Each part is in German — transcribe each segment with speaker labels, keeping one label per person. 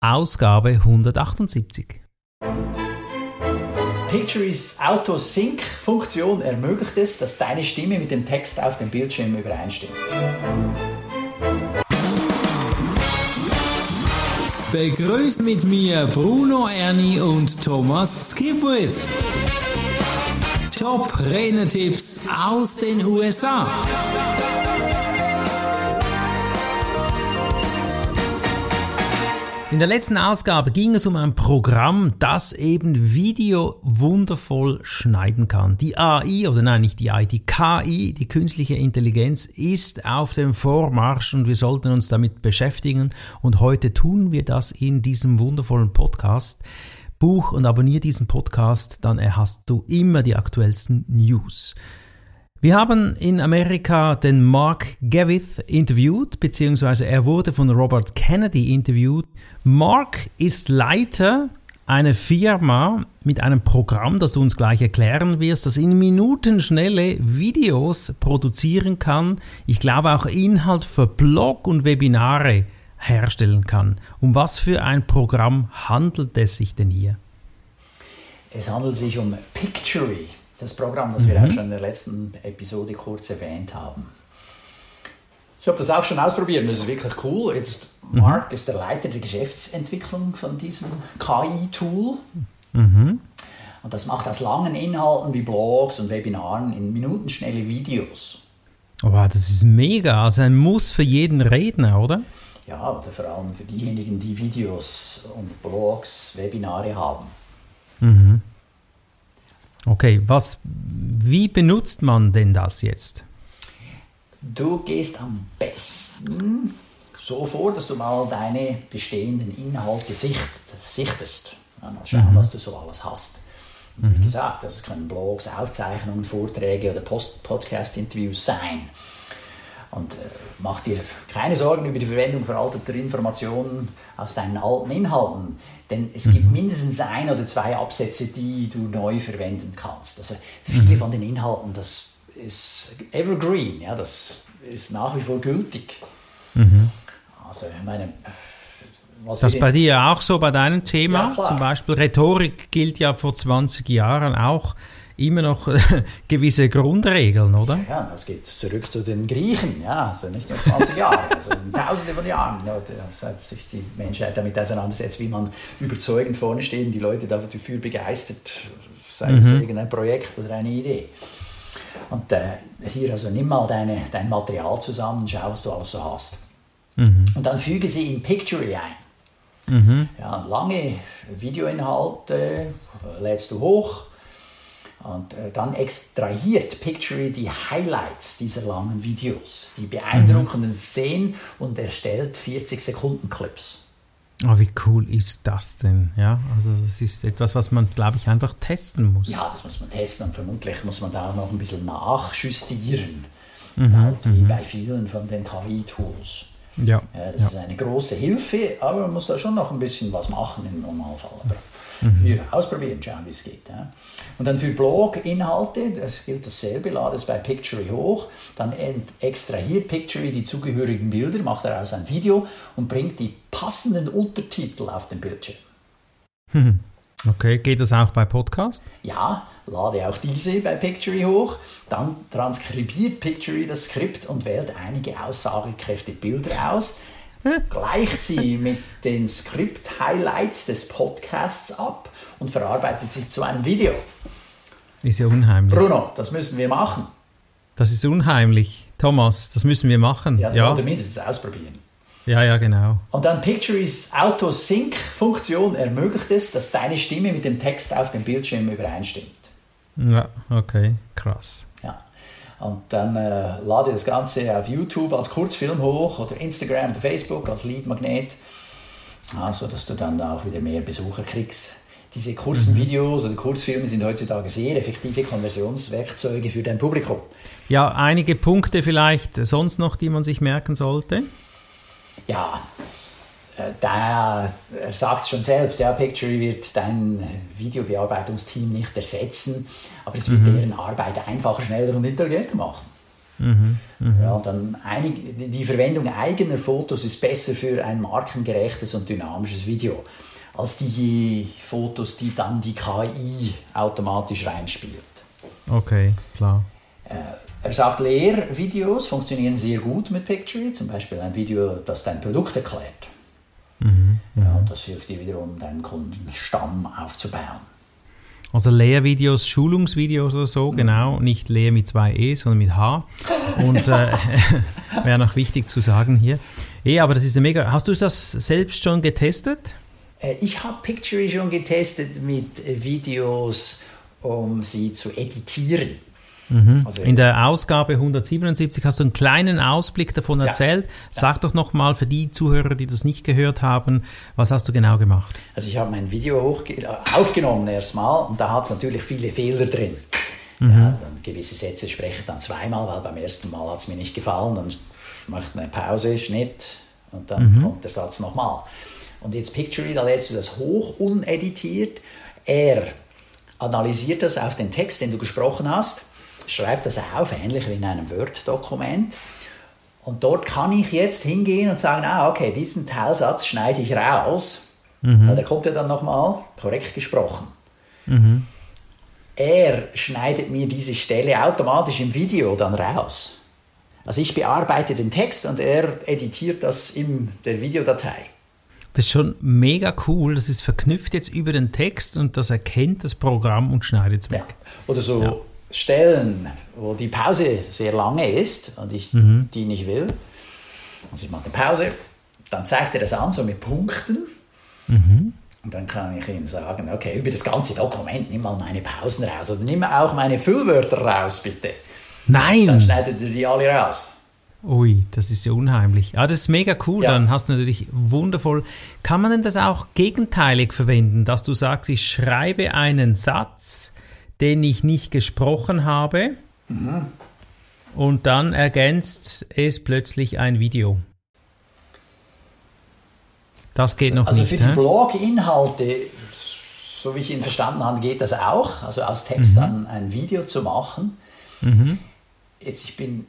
Speaker 1: Ausgabe 178.
Speaker 2: Pictories Auto-Sync-Funktion ermöglicht es, dass deine Stimme mit dem Text auf dem Bildschirm übereinstimmt.
Speaker 1: Begrüßt mit mir Bruno Ernie und Thomas Skipwith. Top Renner-Tipps aus den USA. In der letzten Ausgabe ging es um ein Programm, das eben Video wundervoll schneiden kann. Die AI, oder nein, nicht die AI, die KI, die künstliche Intelligenz, ist auf dem Vormarsch und wir sollten uns damit beschäftigen. Und heute tun wir das in diesem wundervollen Podcast. Buch und abonniere diesen Podcast, dann erhast du immer die aktuellsten News. Wir haben in Amerika den Mark Gavith interviewt, beziehungsweise er wurde von Robert Kennedy interviewt. Mark ist Leiter einer Firma mit einem Programm, das du uns gleich erklären wirst, das in Minuten schnelle Videos produzieren kann. Ich glaube auch Inhalt für Blog und Webinare herstellen kann. Um was für ein Programm handelt es sich denn hier?
Speaker 2: Es handelt sich um Pictory das Programm, das wir mhm. auch schon in der letzten Episode kurz erwähnt haben. Ich habe das auch schon ausprobiert und das ist wirklich cool. Jetzt mhm. Mark ist der Leiter der Geschäftsentwicklung von diesem KI-Tool. Mhm. Und das macht aus langen Inhalten wie Blogs und Webinaren in minutenschnelle Videos.
Speaker 1: Oh, das ist mega. Also ein Muss für jeden Redner, oder?
Speaker 2: Ja, oder vor allem für diejenigen, die Videos und Blogs, Webinare haben. Mhm.
Speaker 1: Okay, was, wie benutzt man denn das jetzt?
Speaker 2: Du gehst am besten so vor, dass du mal deine bestehenden Inhalte sicht, sichtest. Ja, mal schauen, mhm. was du so alles hast. Mhm. Wie gesagt, das können Blogs, Aufzeichnungen, Vorträge oder Podcast-Interviews sein. Und äh, mach dir keine Sorgen über die Verwendung veralteter Informationen aus deinen alten Inhalten. Denn es gibt mhm. mindestens ein oder zwei Absätze, die du neu verwenden kannst. Also viele mhm. von den Inhalten, das ist evergreen, ja, das ist nach wie vor gültig. Mhm.
Speaker 1: Also ich meine, was das bei dir auch so bei deinem Thema? Ja, Zum Beispiel Rhetorik gilt ja vor 20 Jahren auch immer noch gewisse Grundregeln, oder?
Speaker 2: Ja, das geht zurück zu den Griechen, ja, also nicht nur 20 Jahre, also tausende von Jahren, ja, seit sich die Menschheit damit auseinandersetzt, wie man überzeugend vorne steht die Leute dafür begeistert, sei es mhm. irgendein Projekt oder eine Idee. Und äh, hier also nimm mal deine, dein Material zusammen, schau, was du alles so hast. Mhm. Und dann füge sie in Pictory ein. Mhm. Ja, lange Videoinhalte äh, lädst du hoch, und äh, dann extrahiert Pictory die Highlights dieser langen Videos, die beeindruckenden Szenen und erstellt 40 Sekunden Clips.
Speaker 1: Oh, wie cool ist das denn? Ja, also das ist etwas, was man, glaube ich, einfach testen muss.
Speaker 2: Ja, das muss man testen und vermutlich muss man da auch noch ein bisschen nachjustieren. Mhm, halt wie mhm. bei vielen von den KI-Tools. Ja, ja, das ja. ist eine große Hilfe, aber man muss da schon noch ein bisschen was machen im Normalfall. Aber Mhm. Wir ausprobieren, schauen, wie es geht. Ja. Und dann für Blog-Inhalte, das gilt dasselbe, lade es bei Pictory hoch, dann extrahiert Pictory die zugehörigen Bilder, macht daraus ein Video und bringt die passenden Untertitel auf den Bildschirm.
Speaker 1: Mhm. Okay, geht das auch bei Podcast?
Speaker 2: Ja, lade auch diese bei Pictory hoch, dann transkribiert Pictory das Skript und wählt einige aussagekräftige Bilder aus gleicht sie mit den Script-Highlights des Podcasts ab und verarbeitet sie zu einem Video.
Speaker 1: Ist ja unheimlich.
Speaker 2: Bruno, das müssen wir machen.
Speaker 1: Das ist unheimlich. Thomas, das müssen wir machen.
Speaker 2: Ja, ja. oder mindestens ausprobieren.
Speaker 1: Ja, ja, genau.
Speaker 2: Und dann Pictories Auto-Sync-Funktion ermöglicht es, dass deine Stimme mit dem Text auf dem Bildschirm übereinstimmt.
Speaker 1: Ja, okay, krass.
Speaker 2: Und dann äh, lade das Ganze auf YouTube als Kurzfilm hoch oder Instagram oder Facebook als Leadmagnet, also dass du dann auch wieder mehr Besucher kriegst. Diese kurzen mhm. Videos oder Kurzfilme sind heutzutage sehr effektive Konversionswerkzeuge für dein Publikum.
Speaker 1: Ja, einige Punkte vielleicht sonst noch, die man sich merken sollte?
Speaker 2: Ja, äh, da, er sagt schon selbst, ja, Pictory wird dein Videobearbeitungsteam nicht ersetzen, aber es wird mhm. deren Arbeit einfacher, schneller und intelligenter machen. Mhm, ja, dann einig, die Verwendung eigener Fotos ist besser für ein markengerechtes und dynamisches Video als die Fotos, die dann die KI automatisch reinspielt.
Speaker 1: Okay, klar.
Speaker 2: Äh, er sagt, Lehrvideos funktionieren sehr gut mit Pictory, zum Beispiel ein Video, das dein Produkt erklärt. Mhm, ja, und das hilft dir wiederum, deinen Kundenstamm aufzubauen.
Speaker 1: Also Lehrvideos, Schulungsvideos oder so, mhm. genau. Nicht Lehr mit zwei E, sondern mit H. Und äh, wäre noch wichtig zu sagen hier. Ja, aber das ist eine mega. Hast du das selbst schon getestet?
Speaker 2: Äh, ich habe Pictory schon getestet mit Videos, um sie zu editieren.
Speaker 1: Mhm. Also, in der Ausgabe 177 hast du einen kleinen Ausblick davon erzählt. Ja, Sag ja. doch nochmal für die Zuhörer, die das nicht gehört haben, was hast du genau gemacht?
Speaker 2: Also ich habe mein Video aufgenommen erstmal und da hat es natürlich viele Fehler drin. Mhm. Ja, dann gewisse Sätze spreche ich dann zweimal, weil beim ersten Mal hat es mir nicht gefallen. Dann macht man eine Pause, Schnitt und dann mhm. kommt der Satz nochmal. Und jetzt Pictory, da lädst du das hoch, uneditiert. Er analysiert das auf den Text, den du gesprochen hast schreibe das auf, ähnlich wie in einem Word-Dokument. Und dort kann ich jetzt hingehen und sagen, ah, okay, diesen Teilsatz schneide ich raus. Mhm. Der kommt ja dann nochmal korrekt gesprochen. Mhm. Er schneidet mir diese Stelle automatisch im Video dann raus. Also ich bearbeite den Text und er editiert das in der Videodatei.
Speaker 1: Das ist schon mega cool. Das ist verknüpft jetzt über den Text und das erkennt das Programm und schneidet es weg. Ja.
Speaker 2: Oder so ja. Stellen, wo die Pause sehr lange ist und ich mhm. die nicht will. Also ich mache eine Pause, dann zeigt er das an, so mit Punkten. Mhm. Und dann kann ich ihm sagen, okay, über das ganze Dokument nimm mal meine Pausen raus oder nimm auch meine Füllwörter raus, bitte.
Speaker 1: Nein!
Speaker 2: Dann schneidet er die alle raus.
Speaker 1: Ui, das ist ja unheimlich. Ja, das ist mega cool. Ja. Dann hast du natürlich wundervoll. Kann man denn das auch gegenteilig verwenden, dass du sagst, ich schreibe einen Satz, den ich nicht gesprochen habe. Mhm. Und dann ergänzt es plötzlich ein Video. Das geht noch
Speaker 2: also
Speaker 1: nicht.
Speaker 2: Also für die Blog-Inhalte, so wie ich ihn verstanden habe, geht das auch. Also aus Text mhm. dann ein Video zu machen. Mhm. Jetzt, ich bin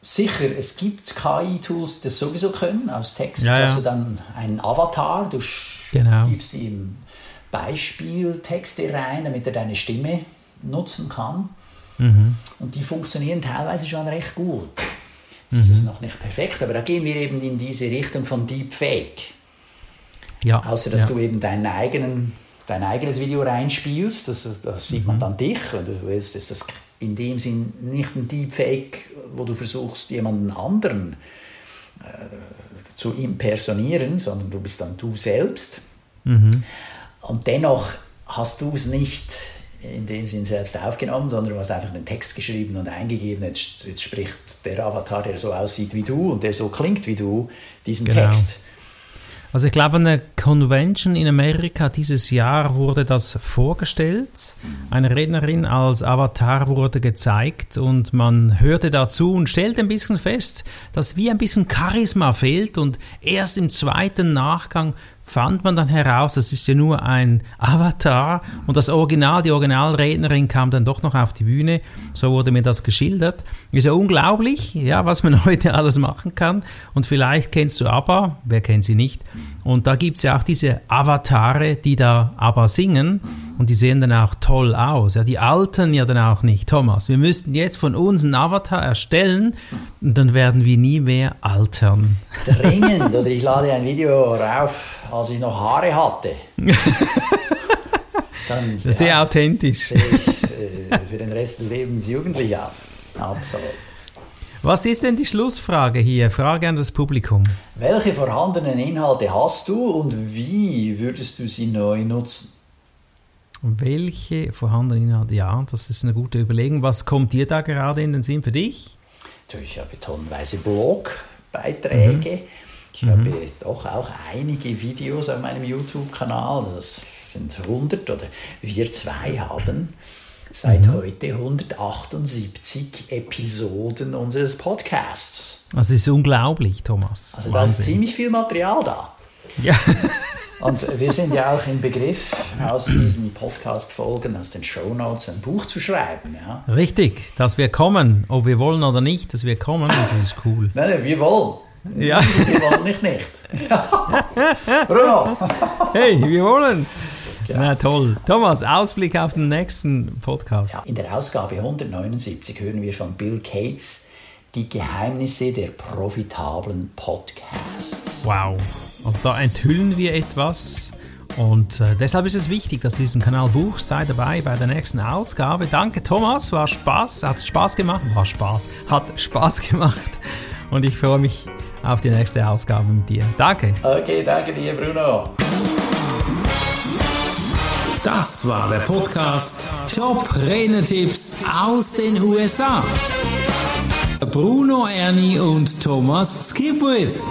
Speaker 2: sicher, es gibt KI-Tools, die das sowieso können. Aus Text ja, hast du dann einen Avatar, du genau. gibst ihm Beispieltexte rein, damit er deine Stimme nutzen kann. Mhm. Und die funktionieren teilweise schon recht gut. Das mhm. ist noch nicht perfekt, aber da gehen wir eben in diese Richtung von Deepfake. Ja. Außer dass ja. du eben deinen eigenen, dein eigenes Video reinspielst, das, das sieht mhm. man dann dich und du willst, ist das in dem Sinn nicht ein Deepfake, wo du versuchst, jemanden anderen äh, zu impersonieren, sondern du bist dann du selbst. Mhm. Und dennoch hast du es nicht in dem Sinn selbst aufgenommen, sondern du hast einfach den Text geschrieben und eingegeben. Jetzt, jetzt spricht der Avatar, der so aussieht wie du und der so klingt wie du, diesen genau. Text.
Speaker 1: Also ich glaube, eine Convention in Amerika dieses Jahr wurde das vorgestellt. Eine Rednerin als Avatar wurde gezeigt und man hörte dazu und stellte ein bisschen fest, dass wie ein bisschen Charisma fehlt und erst im zweiten Nachgang fand man dann heraus, das ist ja nur ein Avatar und das Original, die Originalrednerin kam dann doch noch auf die Bühne. So wurde mir das geschildert. Ist ja unglaublich, ja, was man heute alles machen kann. Und vielleicht kennst du ABBA, wer kennt sie nicht? Und da gibt es ja auch diese Avatare, die da ABBA singen und die sehen dann auch toll aus. Ja, die altern ja dann auch nicht, Thomas. Wir müssten jetzt von uns einen Avatar erstellen und dann werden wir nie mehr altern.
Speaker 2: Dringend, oder ich lade ein Video rauf als ich noch Haare hatte.
Speaker 1: Dann sehr ja, authentisch.
Speaker 2: Sehe ich äh, für den Rest des Lebens jugendlich aus. Absolut.
Speaker 1: Was ist denn die Schlussfrage hier? Frage an das Publikum.
Speaker 2: Welche vorhandenen Inhalte hast du und wie würdest du sie neu nutzen?
Speaker 1: Welche vorhandenen Inhalte? Ja, das ist eine gute Überlegung. Was kommt dir da gerade in den Sinn für dich?
Speaker 2: Ich habe tonnenweise Blogbeiträge. Mhm. Ich mhm. habe doch auch einige Videos auf meinem YouTube-Kanal, das sind 100 oder wir zwei haben seit mhm. heute 178 Episoden unseres Podcasts.
Speaker 1: Das ist unglaublich, Thomas.
Speaker 2: Also da ist ziemlich viel Material da.
Speaker 1: Ja.
Speaker 2: Und wir sind ja auch im Begriff, aus diesen Podcast-Folgen, aus den Shownotes ein Buch zu schreiben. Ja?
Speaker 1: Richtig, dass wir kommen, ob wir wollen oder nicht, dass wir kommen, das ist cool.
Speaker 2: Nein, nein, wir wollen.
Speaker 1: Ja.
Speaker 2: Wir wollen nicht nicht. Bruno!
Speaker 1: Hey, wir wollen! Na toll. Thomas, Ausblick auf den nächsten Podcast.
Speaker 2: Ja, in der Ausgabe 179 hören wir von Bill Gates die Geheimnisse der profitablen Podcasts.
Speaker 1: Wow. Also da enthüllen wir etwas. Und äh, deshalb ist es wichtig, dass du diesen Kanal buchst. Sei dabei bei der nächsten Ausgabe. Danke, Thomas. War Spaß. Hat Spaß gemacht? War Spaß. Hat Spaß gemacht. Und ich freue mich auf die nächste Ausgabe mit dir. Danke.
Speaker 2: Okay, danke dir, Bruno.
Speaker 1: Das war der Podcast Top Renetipps aus den USA. Bruno Ernie und Thomas Skipwith.